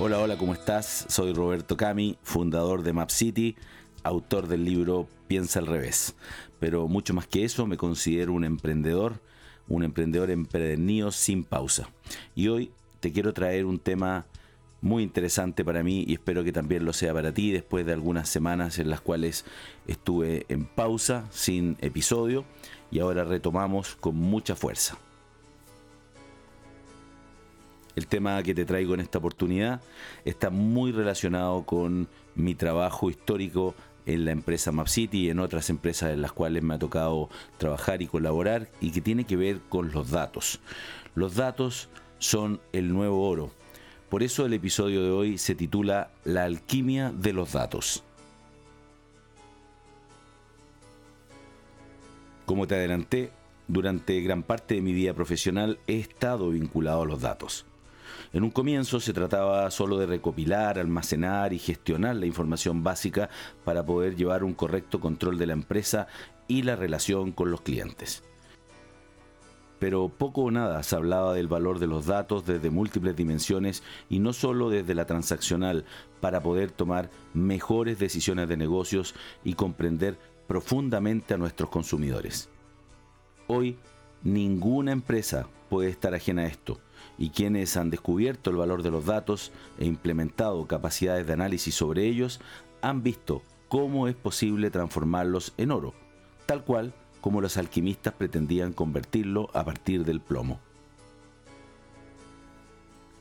Hola, hola, ¿cómo estás? Soy Roberto Cami, fundador de Map City, autor del libro Piensa al revés. Pero mucho más que eso, me considero un emprendedor, un emprendedor empedernido sin pausa. Y hoy te quiero traer un tema muy interesante para mí y espero que también lo sea para ti después de algunas semanas en las cuales estuve en pausa, sin episodio, y ahora retomamos con mucha fuerza. El tema que te traigo en esta oportunidad está muy relacionado con mi trabajo histórico en la empresa MapCity y en otras empresas en las cuales me ha tocado trabajar y colaborar y que tiene que ver con los datos. Los datos son el nuevo oro. Por eso el episodio de hoy se titula La alquimia de los datos. Como te adelanté, durante gran parte de mi vida profesional he estado vinculado a los datos. En un comienzo se trataba solo de recopilar, almacenar y gestionar la información básica para poder llevar un correcto control de la empresa y la relación con los clientes. Pero poco o nada se hablaba del valor de los datos desde múltiples dimensiones y no solo desde la transaccional para poder tomar mejores decisiones de negocios y comprender profundamente a nuestros consumidores. Hoy, ninguna empresa puede estar ajena a esto y quienes han descubierto el valor de los datos e implementado capacidades de análisis sobre ellos han visto cómo es posible transformarlos en oro, tal cual como los alquimistas pretendían convertirlo a partir del plomo.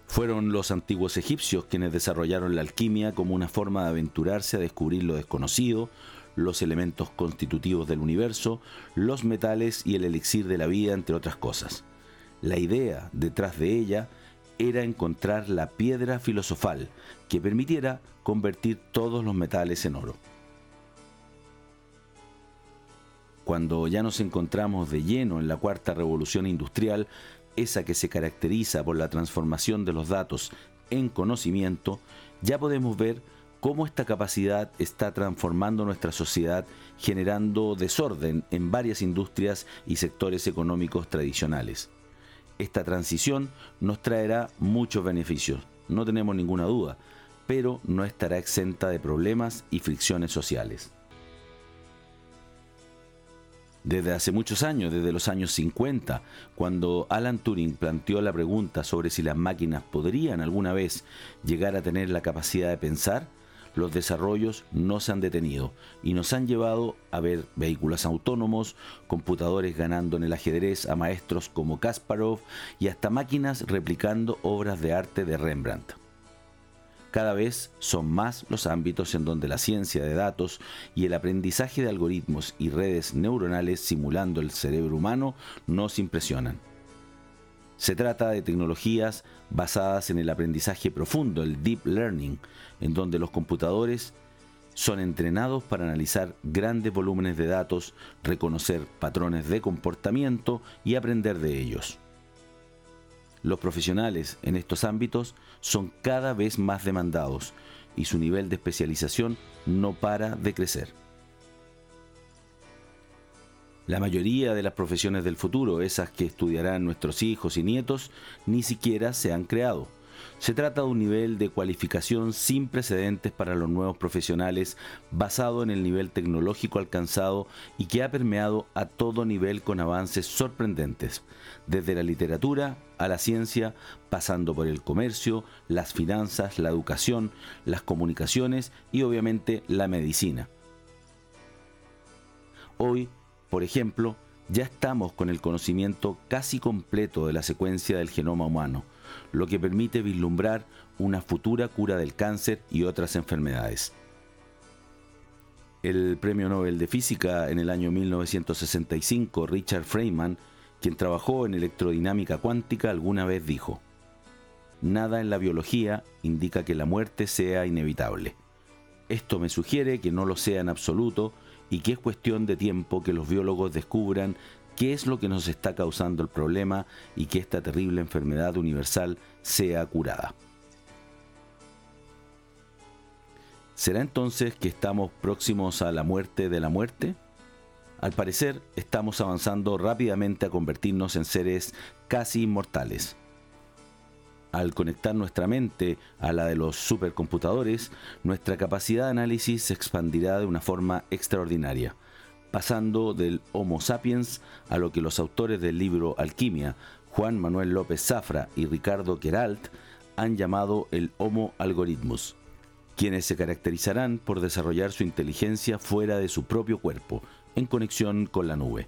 Fueron los antiguos egipcios quienes desarrollaron la alquimia como una forma de aventurarse a descubrir lo desconocido, los elementos constitutivos del universo, los metales y el elixir de la vida, entre otras cosas. La idea detrás de ella era encontrar la piedra filosofal que permitiera convertir todos los metales en oro. Cuando ya nos encontramos de lleno en la cuarta revolución industrial, esa que se caracteriza por la transformación de los datos en conocimiento, ya podemos ver cómo esta capacidad está transformando nuestra sociedad, generando desorden en varias industrias y sectores económicos tradicionales. Esta transición nos traerá muchos beneficios, no tenemos ninguna duda, pero no estará exenta de problemas y fricciones sociales. Desde hace muchos años, desde los años 50, cuando Alan Turing planteó la pregunta sobre si las máquinas podrían alguna vez llegar a tener la capacidad de pensar, los desarrollos no se han detenido y nos han llevado a ver vehículos autónomos, computadores ganando en el ajedrez a maestros como Kasparov y hasta máquinas replicando obras de arte de Rembrandt. Cada vez son más los ámbitos en donde la ciencia de datos y el aprendizaje de algoritmos y redes neuronales simulando el cerebro humano nos impresionan. Se trata de tecnologías basadas en el aprendizaje profundo, el deep learning, en donde los computadores son entrenados para analizar grandes volúmenes de datos, reconocer patrones de comportamiento y aprender de ellos. Los profesionales en estos ámbitos son cada vez más demandados y su nivel de especialización no para de crecer. La mayoría de las profesiones del futuro, esas que estudiarán nuestros hijos y nietos, ni siquiera se han creado. Se trata de un nivel de cualificación sin precedentes para los nuevos profesionales basado en el nivel tecnológico alcanzado y que ha permeado a todo nivel con avances sorprendentes, desde la literatura a la ciencia, pasando por el comercio, las finanzas, la educación, las comunicaciones y obviamente la medicina. Hoy por ejemplo, ya estamos con el conocimiento casi completo de la secuencia del genoma humano, lo que permite vislumbrar una futura cura del cáncer y otras enfermedades. El premio Nobel de Física en el año 1965, Richard Feynman, quien trabajó en electrodinámica cuántica, alguna vez dijo, Nada en la biología indica que la muerte sea inevitable. Esto me sugiere que no lo sea en absoluto y que es cuestión de tiempo que los biólogos descubran qué es lo que nos está causando el problema y que esta terrible enfermedad universal sea curada. ¿Será entonces que estamos próximos a la muerte de la muerte? Al parecer, estamos avanzando rápidamente a convertirnos en seres casi inmortales. Al conectar nuestra mente a la de los supercomputadores, nuestra capacidad de análisis se expandirá de una forma extraordinaria, pasando del Homo sapiens a lo que los autores del libro Alquimia, Juan Manuel López Zafra y Ricardo Queralt, han llamado el Homo algorithmus, quienes se caracterizarán por desarrollar su inteligencia fuera de su propio cuerpo, en conexión con la nube.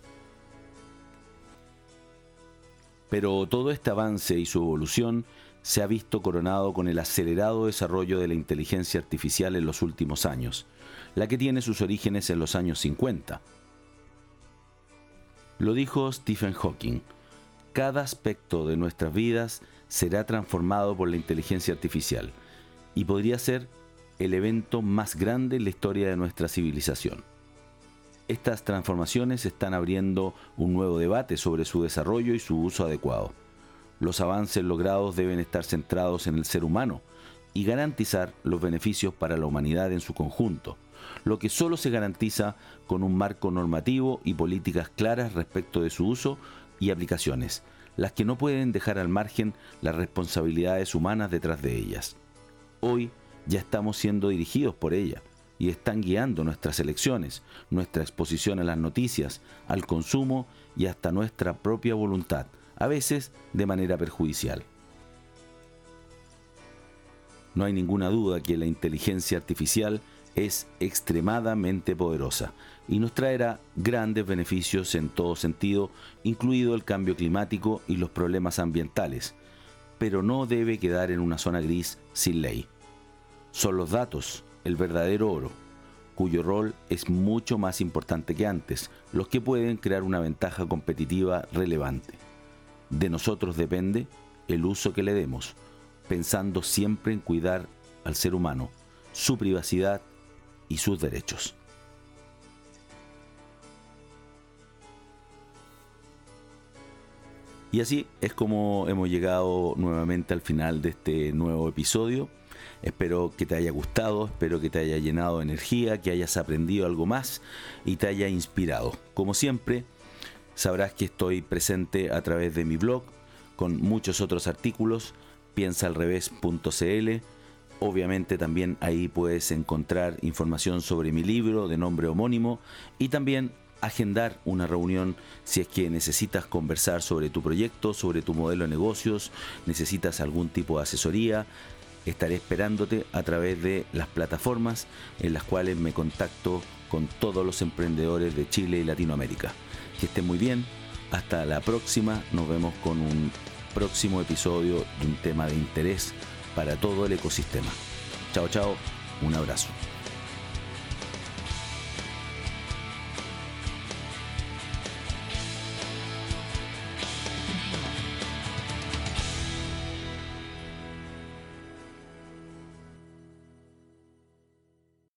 Pero todo este avance y su evolución se ha visto coronado con el acelerado desarrollo de la inteligencia artificial en los últimos años, la que tiene sus orígenes en los años 50. Lo dijo Stephen Hawking, cada aspecto de nuestras vidas será transformado por la inteligencia artificial y podría ser el evento más grande en la historia de nuestra civilización. Estas transformaciones están abriendo un nuevo debate sobre su desarrollo y su uso adecuado. Los avances logrados deben estar centrados en el ser humano y garantizar los beneficios para la humanidad en su conjunto, lo que solo se garantiza con un marco normativo y políticas claras respecto de su uso y aplicaciones, las que no pueden dejar al margen las responsabilidades humanas detrás de ellas. Hoy ya estamos siendo dirigidos por ella y están guiando nuestras elecciones, nuestra exposición a las noticias, al consumo y hasta nuestra propia voluntad, a veces de manera perjudicial. No hay ninguna duda que la inteligencia artificial es extremadamente poderosa y nos traerá grandes beneficios en todo sentido, incluido el cambio climático y los problemas ambientales, pero no debe quedar en una zona gris sin ley. Son los datos, el verdadero oro, cuyo rol es mucho más importante que antes, los que pueden crear una ventaja competitiva relevante. De nosotros depende el uso que le demos, pensando siempre en cuidar al ser humano, su privacidad y sus derechos. Y así es como hemos llegado nuevamente al final de este nuevo episodio. Espero que te haya gustado, espero que te haya llenado de energía, que hayas aprendido algo más y te haya inspirado. Como siempre, sabrás que estoy presente a través de mi blog con muchos otros artículos, piensaalrevés.cl. Obviamente también ahí puedes encontrar información sobre mi libro de nombre homónimo y también agendar una reunión si es que necesitas conversar sobre tu proyecto, sobre tu modelo de negocios, necesitas algún tipo de asesoría, estaré esperándote a través de las plataformas en las cuales me contacto con todos los emprendedores de Chile y Latinoamérica. Que estén muy bien, hasta la próxima, nos vemos con un próximo episodio de un tema de interés para todo el ecosistema. Chao, chao, un abrazo.